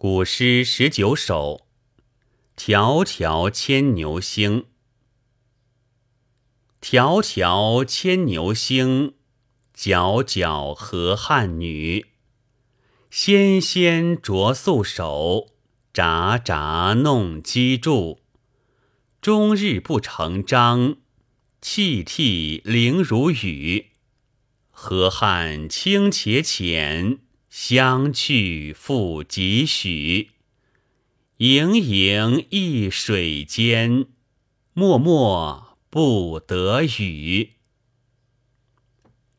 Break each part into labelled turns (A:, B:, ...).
A: 古诗十九首，迢迢牵牛星。迢迢牵牛星，皎皎河汉女。纤纤擢素手，札札弄机杼。终日不成章，泣涕零如雨。河汉清且浅。相去复几许？盈盈一水间，脉脉不得语。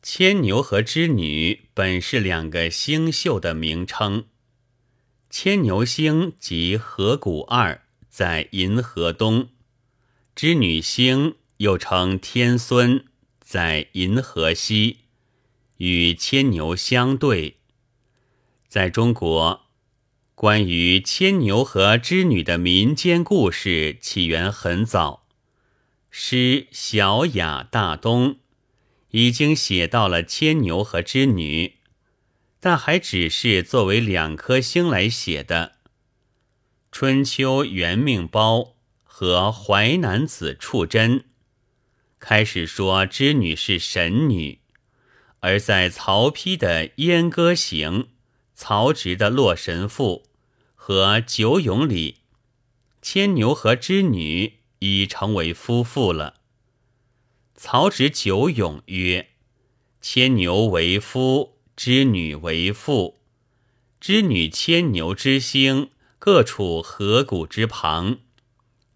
A: 牵牛和织女本是两个星宿的名称。牵牛星即河谷二，在银河东；织女星又称天孙，在银河西，与牵牛相对。在中国，关于牵牛和织女的民间故事起源很早，诗《小雅大东》已经写到了牵牛和织女，但还只是作为两颗星来写的。春秋元命包和淮南子处真开始说织女是神女，而在曹丕的《燕歌行》。曹植的《洛神赋》和《九咏》里，牵牛和织女已成为夫妇了。曹植《九咏》曰：“牵牛为夫，织女为妇。织女牵牛之星，各处河谷之旁。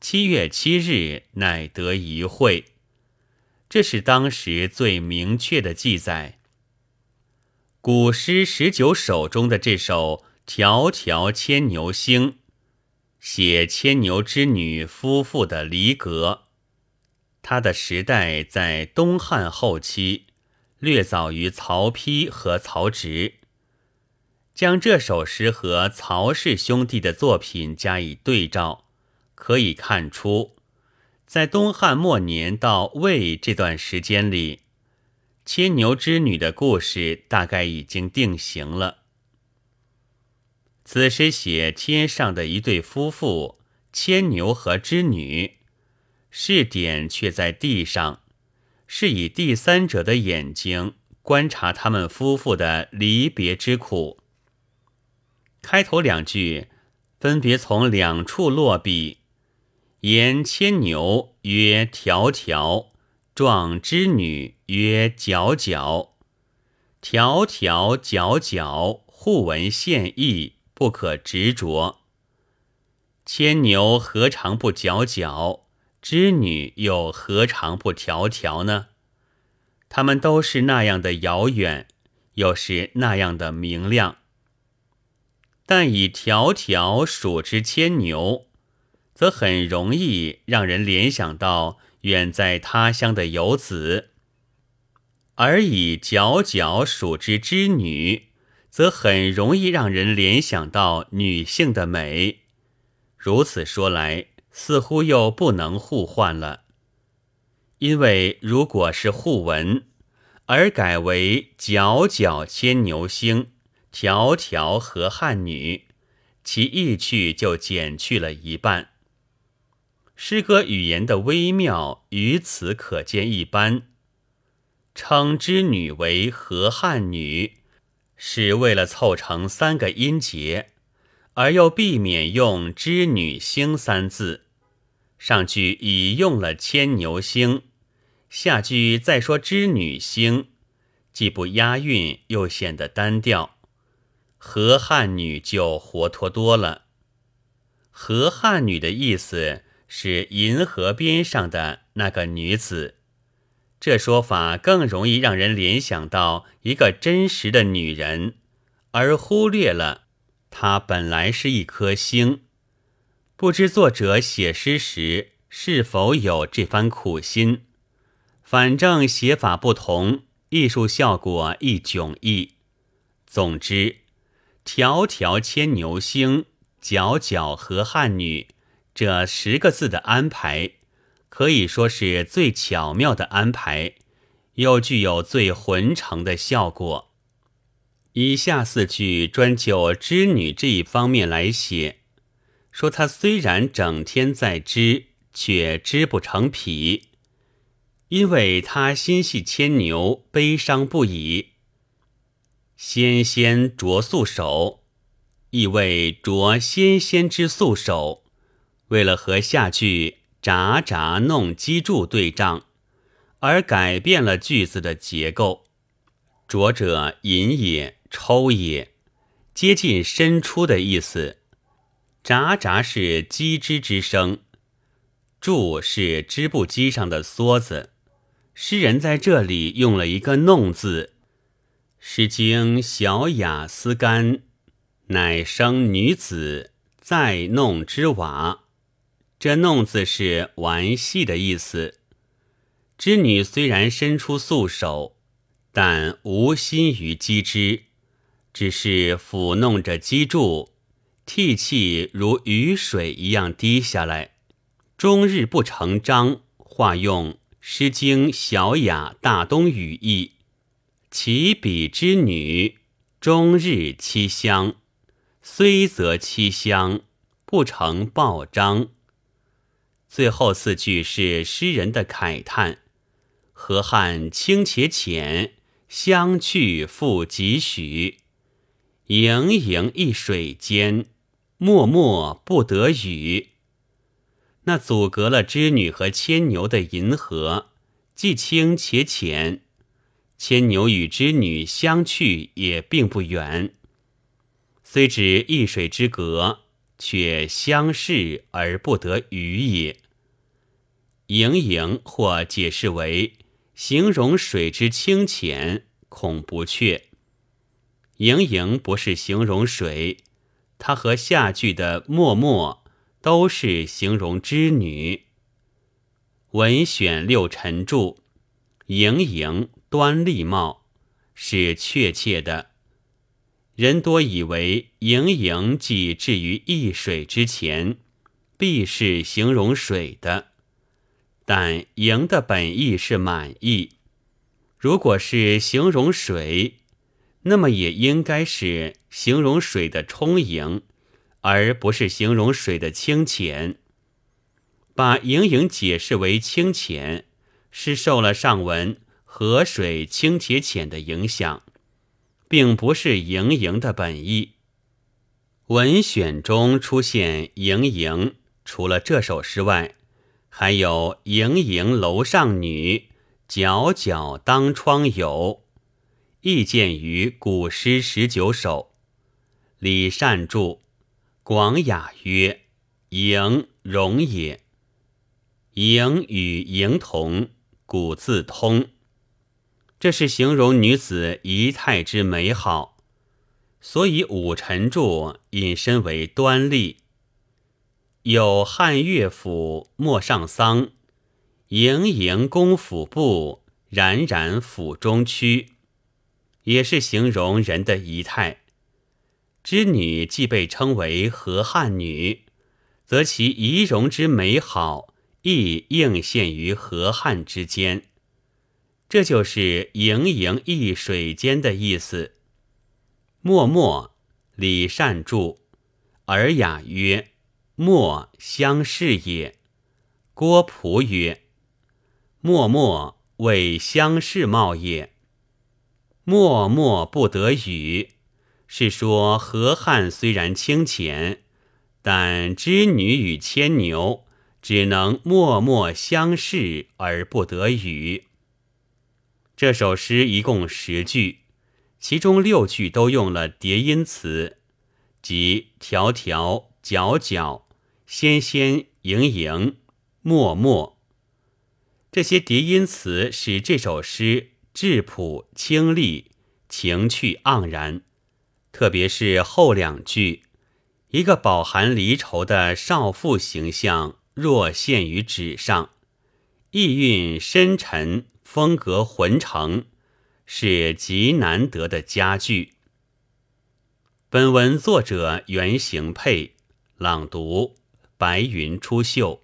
A: 七月七日，乃得一会。”这是当时最明确的记载。古诗十九首中的这首《迢迢牵牛星》，写牵牛织女夫妇的离隔。它的时代在东汉后期，略早于曹丕和曹植。将这首诗和曹氏兄弟的作品加以对照，可以看出，在东汉末年到魏这段时间里。牵牛织女的故事大概已经定型了。此诗写天上的一对夫妇牵牛和织女，试点却在地上，是以第三者的眼睛观察他们夫妇的离别之苦。开头两句分别从两处落笔，言牵牛曰迢迢。状织女曰：“皎皎，迢迢皎皎，互文献意，不可执着。牵牛何尝不皎皎？织女又何尝不迢迢呢？他们都是那样的遥远，又是那样的明亮。但以迢迢数之牵牛，则很容易让人联想到。”远在他乡的游子，而以皎皎数之织女，则很容易让人联想到女性的美。如此说来，似乎又不能互换了。因为如果是互文，而改为皎皎牵牛星，迢迢河汉女，其意趣就减去了一半。诗歌语言的微妙，于此可见一斑。称织女为河汉女，是为了凑成三个音节，而又避免用织女星三字。上句已用了牵牛星，下句再说织女星，既不押韵，又显得单调。河汉女就活脱多了。河汉女的意思。是银河边上的那个女子，这说法更容易让人联想到一个真实的女人，而忽略了她本来是一颗星。不知作者写诗时是否有这番苦心，反正写法不同，艺术效果亦迥异。总之，迢迢牵牛星，皎皎河汉女。这十个字的安排，可以说是最巧妙的安排，又具有最浑成的效果。以下四句专就织女这一方面来写，说她虽然整天在织，却织不成匹，因为她心系牵牛，悲伤不已。纤纤着素手，意味着纤纤之素手，为了和下句札札弄机杼对仗，而改变了句子的结构。浊者引也。抽也，接近伸出的意思。札札是机织之声，柱是织布机上的梭子。诗人在这里用了一个弄字，《诗经·小雅·思干》，乃生女子在弄之瓦。这弄字是玩戏的意思。织女虽然伸出素手，但无心于机织。只是抚弄着机杼，涕泣如雨水一样滴下来，终日不成章。化用《诗经·小雅·大东》语义：其彼之女，终日凄香，虽则凄香，不成报章。最后四句是诗人的慨叹：河汉清且浅，相去复几许。盈盈一水间，脉脉不得语。那阻隔了织女和牵牛的银河，既清且浅；牵牛与织女相去也并不远，虽只一水之隔，却相视而不得语也。盈盈或解释为形容水之清浅，恐不确。盈盈不是形容水，它和下句的默默都是形容织女。文选六陈注，盈盈端丽貌是确切的。人多以为盈盈既置于一水之前，必是形容水的，但盈的本意是满意。如果是形容水。那么也应该是形容水的充盈，而不是形容水的清浅。把盈盈解释为清浅，是受了上文河水清且浅的影响，并不是盈盈的本意。文选中出现盈盈，除了这首诗外，还有盈盈楼上女，皎皎当窗有。意见于古诗十九首，李善注，广雅曰：“盈容也。盈与盈同，古字通。这是形容女子仪态之美好，所以武臣注引申为端丽。有汉乐府莫上桑，盈盈宫府部，冉冉府中区。”也是形容人的仪态。织女既被称为河汉女，则其仪容之美好亦映现于河汉之间。这就是盈盈一水间的意思。默默，李善注，尔雅曰：“莫相视也。”郭璞曰：“默默为相视貌也。”默默不得语，是说河汉虽然清浅，但织女与牵牛只能默默相视而不得语。这首诗一共十句，其中六句都用了叠音词，即条条、皎皎、纤纤、盈盈、脉脉。这些叠音词使这首诗。质朴清丽，情趣盎然。特别是后两句，一个饱含离愁的少妇形象若现于纸上，意蕴深沉，风格浑成，是极难得的佳句。本文作者袁行佩朗读，白云出岫。